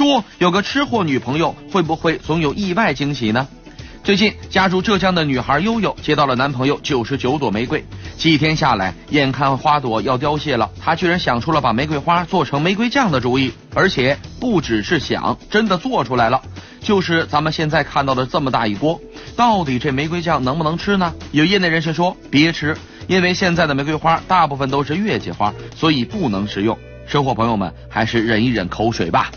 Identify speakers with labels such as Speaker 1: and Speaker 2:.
Speaker 1: 说有个吃货女朋友会不会总有意外惊喜呢？最近家住浙江的女孩悠悠接到了男朋友九十九朵玫瑰几天下来眼看花朵要凋谢了她居然想出了把玫瑰花做成玫瑰酱的主意而且不只是想真的做出来了。就是咱们现在看到的这么大一锅到底这玫瑰酱能不能吃呢？有业内人士说别吃因为现在的玫瑰花大部分都是月季花所以不能食用。生活朋友们还是忍一忍口水吧。